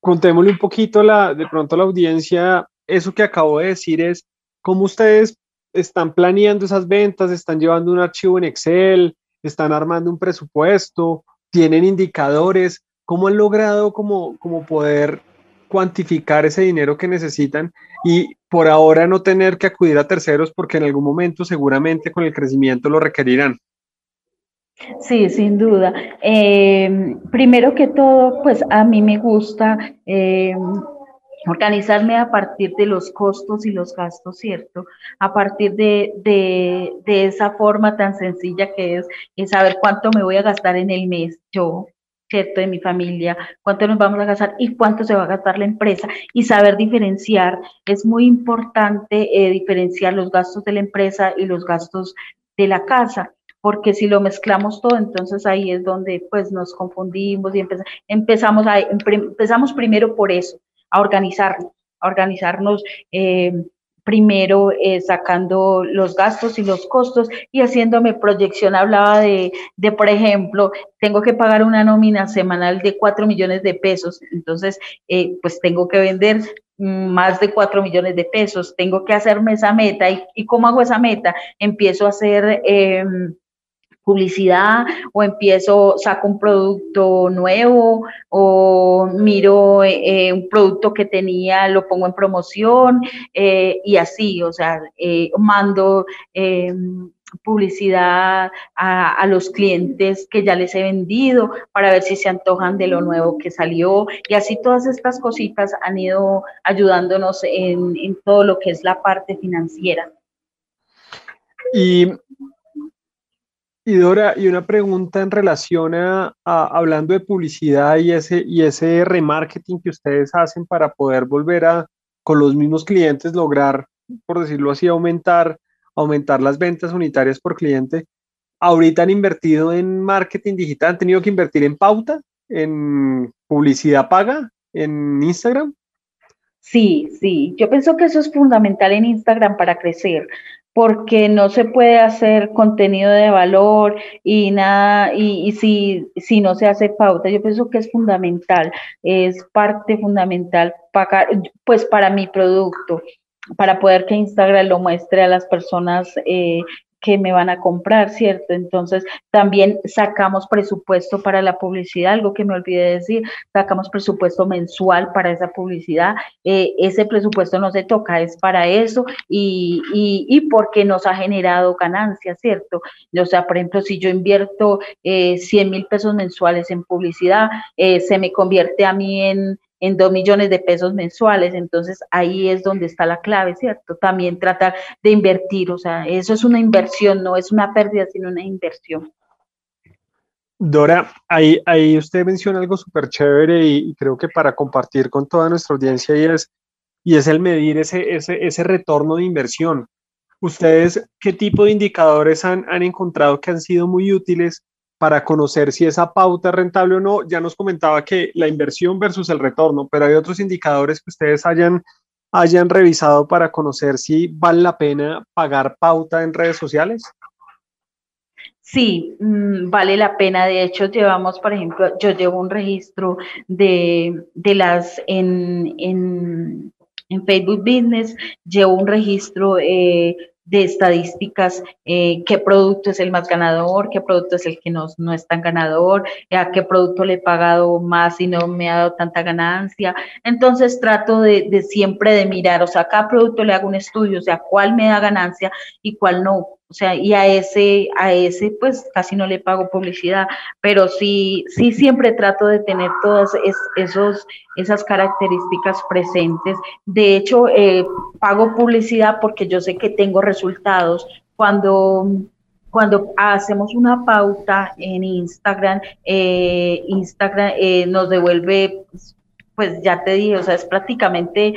contémosle un poquito la, de pronto a la audiencia, eso que acabo de decir es, ¿cómo ustedes están planeando esas ventas, están llevando un archivo en Excel, están armando un presupuesto, tienen indicadores, ¿cómo han logrado como, como poder cuantificar ese dinero que necesitan y por ahora no tener que acudir a terceros porque en algún momento seguramente con el crecimiento lo requerirán? Sí, sin duda. Eh, primero que todo, pues a mí me gusta eh, organizarme a partir de los costos y los gastos, ¿cierto? A partir de, de, esa forma tan sencilla que es, saber cuánto me voy a gastar en el mes yo, ¿cierto? De mi familia, cuánto nos vamos a gastar y cuánto se va a gastar la empresa y saber diferenciar. Es muy importante eh, diferenciar los gastos de la empresa y los gastos de la casa porque si lo mezclamos todo, entonces ahí es donde pues nos confundimos y empezamos, a, empezamos primero por eso, a organizarnos, a organizarnos eh, primero eh, sacando los gastos y los costos y haciéndome proyección. Hablaba de, de, por ejemplo, tengo que pagar una nómina semanal de 4 millones de pesos, entonces, eh, pues tengo que vender más de 4 millones de pesos, tengo que hacerme esa meta. ¿Y, y cómo hago esa meta? Empiezo a hacer em, publicidad o empiezo, saco un producto nuevo o miro eh, un producto que tenía, lo pongo en promoción eh, y así, o sea, eh, mando em, publicidad a, los clientes que ya les he vendido para ver si se antojan de lo nuevo que salió y así todas estas cositas han ido ayudándonos en, en todo lo que es la parte financiera. Y Y Dora, y una pregunta en relación a, hablando de publicidad y ese, y ese remarketing que ustedes hacen para poder volver a, con los mismos clientes, lograr, por decirlo así, aumentar, aumentar las ventas unitarias por cliente. Ahorita han invertido en marketing digital, han tenido que invertir en pauta, en publicidad paga, en Instagram. Sí, sí, yo pienso que eso es fundamental en Instagram para crecer, porque no se puede hacer contenido de valor y nada, y, si, si no se hace pauta, yo pienso que es fundamental, es parte fundamental pagar, pues para mi producto, para poder que Instagram lo muestre a las personas eh, que me van a comprar, ¿cierto? Entonces, también sacamos presupuesto para la publicidad, algo que me olvidé decir, sacamos presupuesto mensual para esa publicidad. Eh, ese presupuesto no se toca, es para eso y, y, porque nos ha generado ganancias, ¿cierto? O sea, por ejemplo, si yo invierto eh, 100 mil pesos mensuales en publicidad, eh, se me convierte a mí en en dos millones de pesos mensuales. Entonces ahí es donde está la clave, ¿cierto? También tratar de invertir, o sea, eso es una inversión, no es una pérdida, sino una inversión. Dora, ahí, ahí usted menciona algo súper chévere y, creo que para compartir con toda nuestra audiencia y es, y es el medir ese, ese, ese retorno de inversión. ¿Ustedes qué tipo de indicadores han, han encontrado que han sido muy útiles para conocer si esa pauta es rentable o no. Ya nos comentaba que la inversión versus el retorno, pero hay otros indicadores que ustedes hayan, hayan revisado para conocer si vale la pena pagar pauta en redes sociales. Sí, mm, vale la pena. De hecho, llevamos, por ejemplo, yo llevo un registro de, las en, en, Facebook Business, llevo un registro eh, de estadísticas, eh, qué producto es el más ganador, qué producto es el que no, no es tan ganador, a qué producto le he pagado más y no me ha dado tanta ganancia. Entonces trato de, de siempre de mirar, o sea, a cada producto le hago un estudio, o sea, cuál me da ganancia y cuál no. O sea, y a ese, a ese pues casi no le pago publicidad, pero sí, sí siempre trato de tener todas esos, esas características presentes. De hecho, eh, pago publicidad porque yo sé que tengo resultados. Cuando cuando hacemos una pauta en Instagram, eh, Instagram eh, nos devuelve, pues ya te dije, o sea, es prácticamente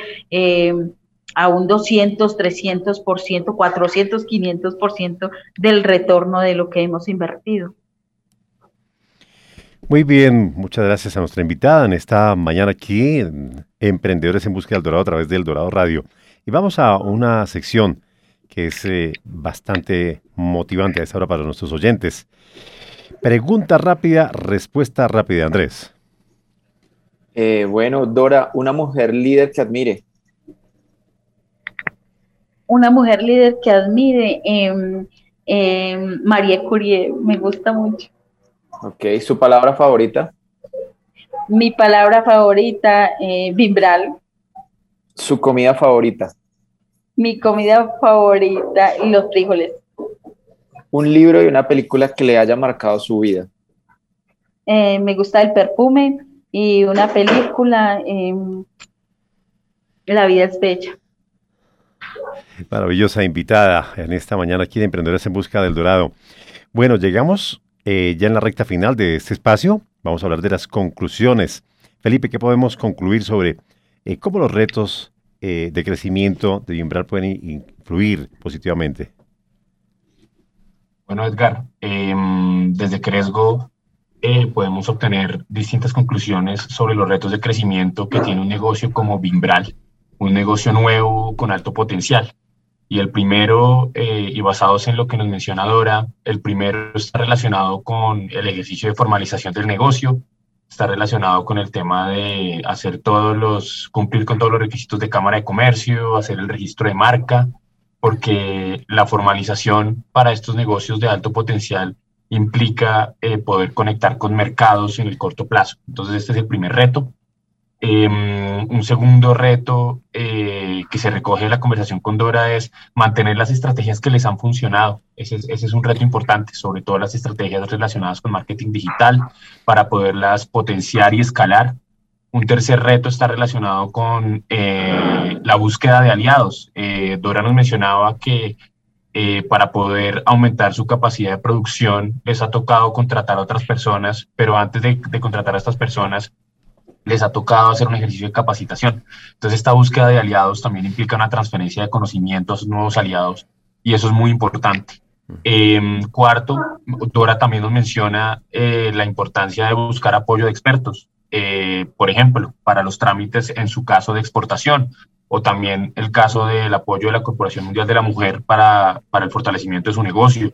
a un 200, 300%, 400, 500% del retorno de lo que hemos invertido. Muy bien, muchas gracias a nuestra invitada en esta mañana aquí en Emprendedores en Búsqueda del Dorado a través del Dorado Radio. Y vamos a una sección que es eh, bastante motivante a esta hora para nuestros oyentes. Pregunta rápida, respuesta rápida, Andrés. Eh, bueno, Dora, una mujer líder que admire una mujer líder que admire, eh, María Curie, me gusta mucho. Ok, ¿su palabra favorita? Mi palabra favorita, eh. ¿Su comida favorita? Mi comida favorita, los frijoles. Un libro y una película que le haya marcado su vida. Eh, me gusta el perfume y una película, em, La vida es bella. Maravillosa invitada en esta mañana aquí de Emprendedores en Busca del Dorado. Bueno, llegamos eh, ya en la recta final de este espacio. Vamos a hablar de las conclusiones. Felipe, ¿qué podemos concluir sobre eh, cómo los retos eh, de crecimiento de Bimbral pueden influir positivamente? Bueno, Edgar, em, desde Cresgo podemos obtener distintas conclusiones sobre los retos de crecimiento que tiene un negocio como Bimbral, un negocio nuevo con alto potencial. Y el primero, eh, y basados en lo que nos menciona Dora, el primero está relacionado con el ejercicio de formalización del negocio, está relacionado con el tema de hacer todos los, cumplir con todos los requisitos de Cámara de Comercio, hacer el registro de marca, porque la formalización para estos negocios de alto potencial implica eh, poder conectar con mercados en el corto plazo. Entonces, este es el primer reto. Em, un segundo reto eh, que se recoge en la conversación con Dora es mantener las estrategias que les han funcionado. Ese es, un reto importante, sobre todo las estrategias relacionadas con marketing digital para poderlas potenciar y escalar. Un tercer reto está relacionado con eh, la búsqueda de aliados. Eh, Dora nos mencionaba que eh, para poder aumentar su capacidad de producción, les ha tocado contratar a otras personas, pero antes de contratar a estas personas, les ha tocado hacer un ejercicio de capacitación. Entonces, esta búsqueda de aliados también implica una transferencia de conocimientos, nuevos aliados, y eso es muy importante. Eh, cuarto, Dora también nos menciona eh, la importancia de buscar apoyo de expertos, eh, por ejemplo, para los trámites en su caso de exportación, o también el caso del apoyo de la Corporación Mundial de la Mujer para, para el fortalecimiento de su negocio.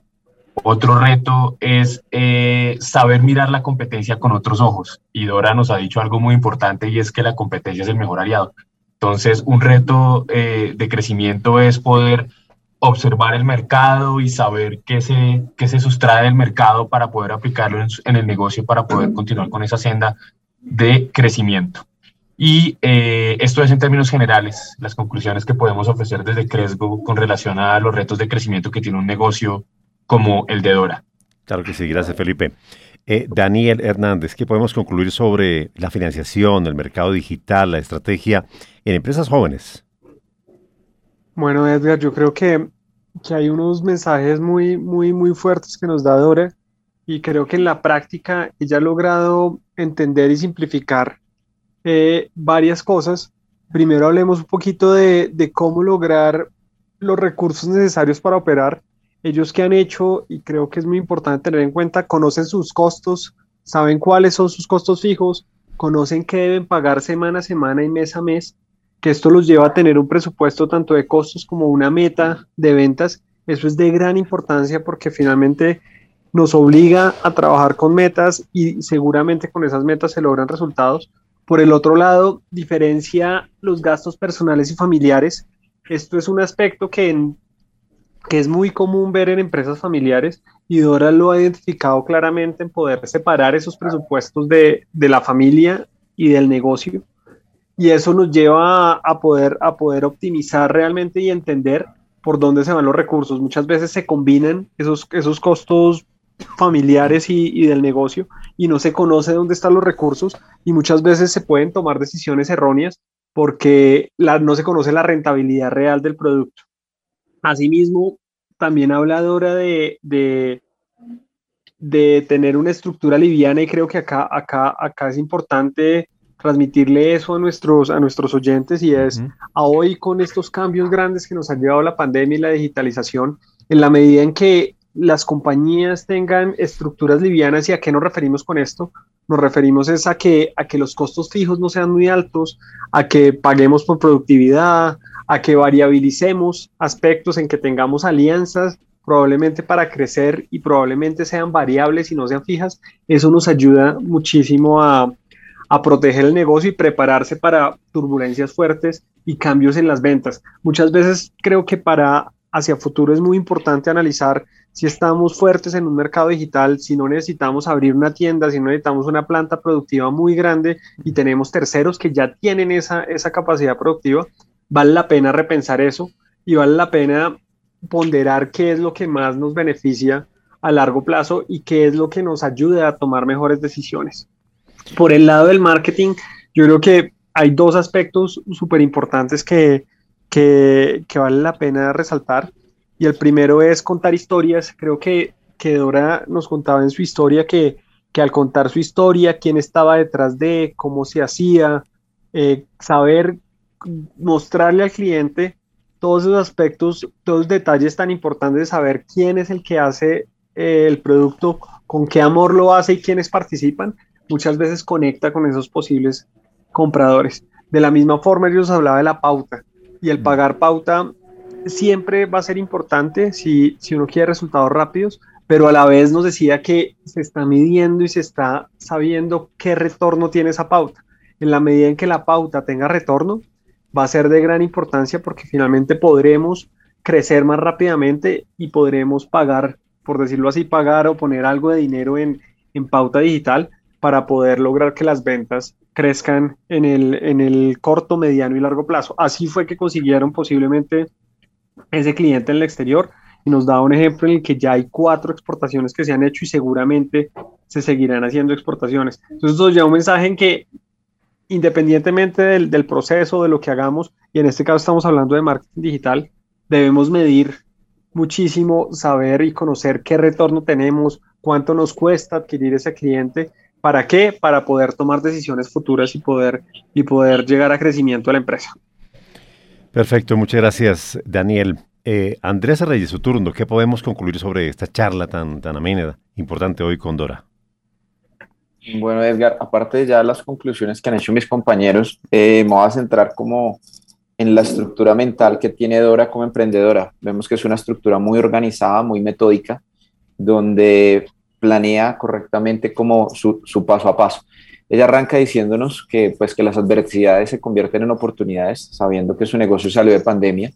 Otro reto es eh, saber mirar la competencia con otros ojos. Y Dora nos ha dicho algo muy importante y es que la competencia es el mejor aliado. Entonces, un reto eh, de crecimiento es poder observar el mercado y saber qué se, qué se sustrae del mercado para poder aplicarlo en, en el negocio, para poder continuar con esa senda de crecimiento. Y eh, esto es en términos generales, las conclusiones que podemos ofrecer desde Cresgo con relación a los retos de crecimiento que tiene un negocio como el de Dora. Claro que sí, gracias Felipe. Eh, Daniel Hernández, ¿qué podemos concluir sobre la financiación, el mercado digital, la estrategia en empresas jóvenes? Bueno, Edgar, yo creo que, que hay unos mensajes muy, muy, muy fuertes que nos da Dora y creo que en la práctica ella ha logrado entender y simplificar eh, varias cosas. Primero hablemos un poquito de, de cómo lograr los recursos necesarios para operar. Ellos que han hecho, y creo que es muy importante tener en cuenta, conocen sus costos, saben cuáles son sus costos fijos, conocen qué deben pagar semana a semana y mes a mes, que esto los lleva a tener un presupuesto tanto de costos como una meta de ventas. Eso es de gran importancia porque finalmente nos obliga a trabajar con metas y seguramente con esas metas se logran resultados. Por el otro lado, diferencia los gastos personales y familiares. Esto es un aspecto que, que es muy común ver en empresas familiares y Dora lo ha identificado claramente en poder separar esos presupuestos de, de la familia y del negocio. Y eso nos lleva a, poder, a poder optimizar realmente y entender por dónde se van los recursos. Muchas veces se combinan esos, esos costos familiares y, y, del negocio y no se conoce dónde están los recursos y muchas veces se pueden tomar decisiones erróneas porque la, no se conoce la rentabilidad real del producto. Asimismo, también habla Dora de, de, de tener una estructura liviana y creo que acá, acá, acá es importante transmitirle eso a nuestros, a nuestros oyentes y es uh -huh. a hoy con estos cambios grandes que nos ha llevado la pandemia y la digitalización, en la medida en que las compañías tengan estructuras livianas y a qué nos referimos con esto. Nos referimos es a que, a que los costos fijos no sean muy altos, a que paguemos por productividad, a que variabilicemos aspectos en que tengamos alianzas probablemente para crecer y probablemente sean variables y no sean fijas. Eso nos ayuda muchísimo a, a proteger el negocio y prepararse para turbulencias fuertes y cambios en las ventas. Muchas veces creo que para hacia futuro es muy importante analizar si estamos fuertes en un mercado digital, si no necesitamos abrir una tienda, si no necesitamos una planta productiva muy grande y tenemos terceros que ya tienen esa, esa capacidad productiva, vale la pena repensar eso y vale la pena ponderar qué es lo que más nos beneficia a largo plazo y qué es lo que nos ayuda a tomar mejores decisiones. Por el lado del marketing, yo creo que hay dos aspectos súper importantes que, que, que, vale la pena resaltar. Y el primero es contar historias. Creo que, que Dora nos contaba en su historia que, que, al contar su historia, quién estaba detrás de, cómo se hacía, eh, saber mostrarle al cliente todos esos aspectos, todos los detalles tan importantes de saber quién es el que hace eh, el producto, con qué amor lo hace y quiénes participan, muchas veces conecta con esos posibles compradores. De la misma forma, ellos hablaba de la pauta y el pagar pauta siempre va a ser importante si, si uno quiere resultados rápidos, pero a la vez nos decía que se está midiendo y se está sabiendo qué retorno tiene esa pauta. En la medida en que la pauta tenga retorno, va a ser de gran importancia porque finalmente podremos crecer más rápidamente y podremos pagar, por decirlo así, pagar o poner algo de dinero en, en pauta digital para poder lograr que las ventas crezcan en el, en el corto, mediano y largo plazo. Así fue que consiguieron posiblemente ese cliente en el exterior y nos da un ejemplo en el que ya hay cuatro exportaciones que se han hecho y seguramente se seguirán haciendo exportaciones. Entonces, nos lleva un mensaje en que independientemente del, del proceso, de lo que hagamos, y en este caso estamos hablando de marketing digital, debemos medir muchísimo saber y conocer qué retorno tenemos, cuánto nos cuesta adquirir ese cliente. ¿Para qué? Para poder tomar decisiones futuras y poder, y poder llegar a crecimiento de la empresa. Perfecto, muchas gracias, Daniel. Eh, Andrés Reyes, su turno. ¿Qué podemos concluir sobre esta charla tan, tan amena, importante hoy con Dora? Bueno, Edgar, aparte de ya las conclusiones que han hecho mis compañeros, eh, me voy a centrar como en la estructura mental que tiene Dora como emprendedora. Vemos que es una estructura muy organizada, muy metódica, donde planea correctamente como su, su paso a paso. Ella arranca diciéndonos que, pues, que las adversidades se convierten en oportunidades, sabiendo que su negocio salió de pandemia.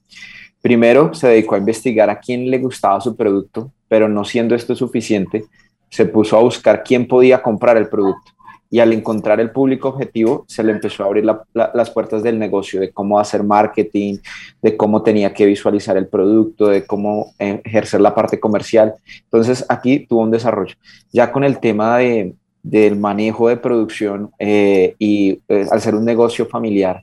Primero se dedicó a investigar a quién le gustaba su producto, pero no siendo esto suficiente, se puso a buscar quién podía comprar el producto y al encontrar el público objetivo se le empezó a abrir las puertas del negocio, de cómo hacer marketing, de cómo tenía que visualizar el producto, de cómo ejercer la parte comercial. Entonces aquí tuvo un desarrollo. Ya con el tema de, del manejo de producción eh, y eh, al ser un negocio familiar,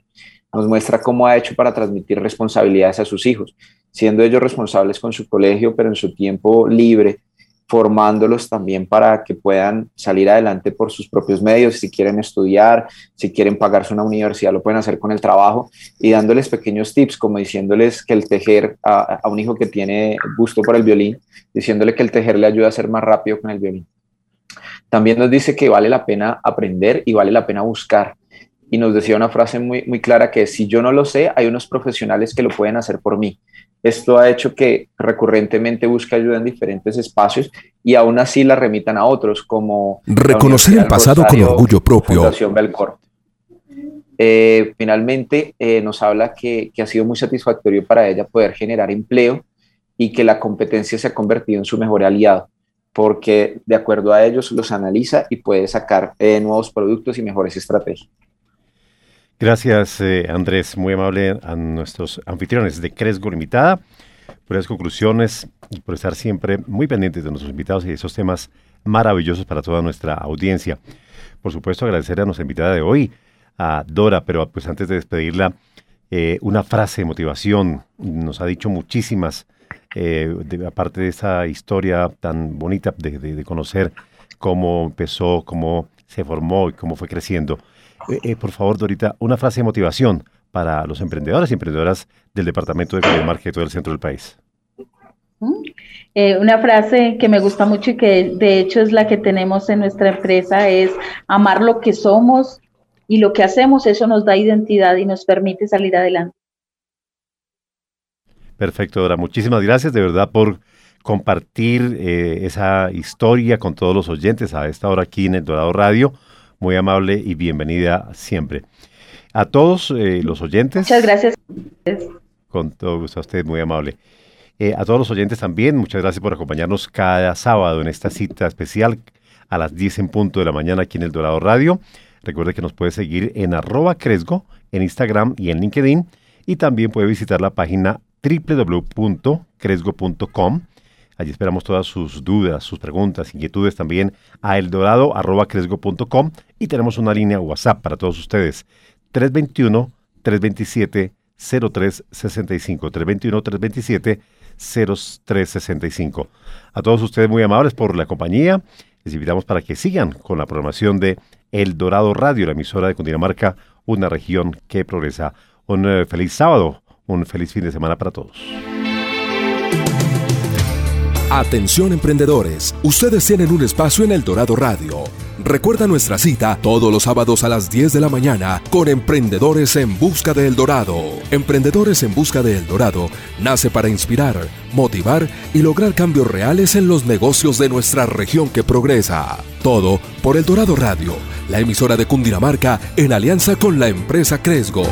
nos muestra cómo ha hecho para transmitir responsabilidades a sus hijos, siendo ellos responsables con su colegio, pero en su tiempo libre formándolos también para que puedan salir adelante por sus propios medios, si quieren estudiar, si quieren pagarse una universidad, lo pueden hacer con el trabajo y dándoles pequeños tips, como diciéndoles que el tejer a, un hijo que tiene gusto por el violín, diciéndole que el tejer le ayuda a ser más rápido con el violín. También nos dice que vale la pena aprender y vale la pena buscar. Y nos decía una frase muy, muy clara que si yo no lo sé, hay unos profesionales que lo pueden hacer por mí. Esto ha hecho que recurrentemente busque ayuda en diferentes espacios y aún así la remitan a otros, como... Reconocer el pasado con orgullo propio. Fundación Belcorp. Eh, finalmente, eh, nos habla que, que ha sido muy satisfactorio para ella poder generar empleo y que la competencia se ha convertido en su mejor aliado, porque de acuerdo a ellos los analiza y puede sacar eh, nuevos productos y mejores estrategias. Gracias, eh, Andrés. Muy amable a nuestros anfitriones de Cresgo Limitada por las conclusiones y por estar siempre muy pendientes de nuestros invitados y de esos temas maravillosos para toda nuestra audiencia. Por supuesto, agradecer a nuestra invitada de hoy, a Dora, pero pues antes de despedirla, eh, una frase de motivación. Nos ha dicho muchísimas, eh, aparte de esa historia tan bonita de conocer cómo empezó, cómo se formó y cómo fue creciendo. Eh, eh, por favor, Dorita, una frase de motivación para los emprendedores y emprendedoras del Departamento de Marketing del centro del país. Eh, una frase que me gusta mucho y que de hecho es la que tenemos en nuestra empresa es amar lo que somos y lo que hacemos, eso nos da identidad y nos permite salir adelante. Perfecto, Dora. Muchísimas gracias de verdad por compartir esa historia con todos los oyentes a esta hora aquí en el Dorado Radio muy amable y bienvenida siempre. A todos eh, los oyentes. Muchas gracias. Con todo gusto, a usted muy amable. Eh, a todos los oyentes también, muchas gracias por acompañarnos cada sábado en esta cita especial a las 10 en punto de la mañana aquí en El Dorado Radio. Recuerde que nos puede seguir en arroba Cresgo, en Instagram y en LinkedIn. Y también puede visitar la página www.cresgo.com Allí esperamos todas sus dudas, sus preguntas, inquietudes también a eldorado.cresgo.com y tenemos una línea WhatsApp para todos ustedes. 321-327-0365. 321-327-0365. A todos ustedes muy amables por la compañía. Les invitamos para que sigan con la programación de El Dorado Radio, la emisora de Cundinamarca, una región que progresa. Un eh, feliz sábado, un feliz fin de semana para todos. Atención emprendedores, ustedes tienen un espacio en El Dorado Radio. Recuerda nuestra cita todos los sábados a las 10 de la mañana con Emprendedores en Busca de El Dorado. Emprendedores en Busca de El Dorado nace para inspirar, motivar y lograr cambios reales en los negocios de nuestra región que progresa. Todo por El Dorado Radio, la emisora de Cundinamarca en alianza con la empresa Cresgo.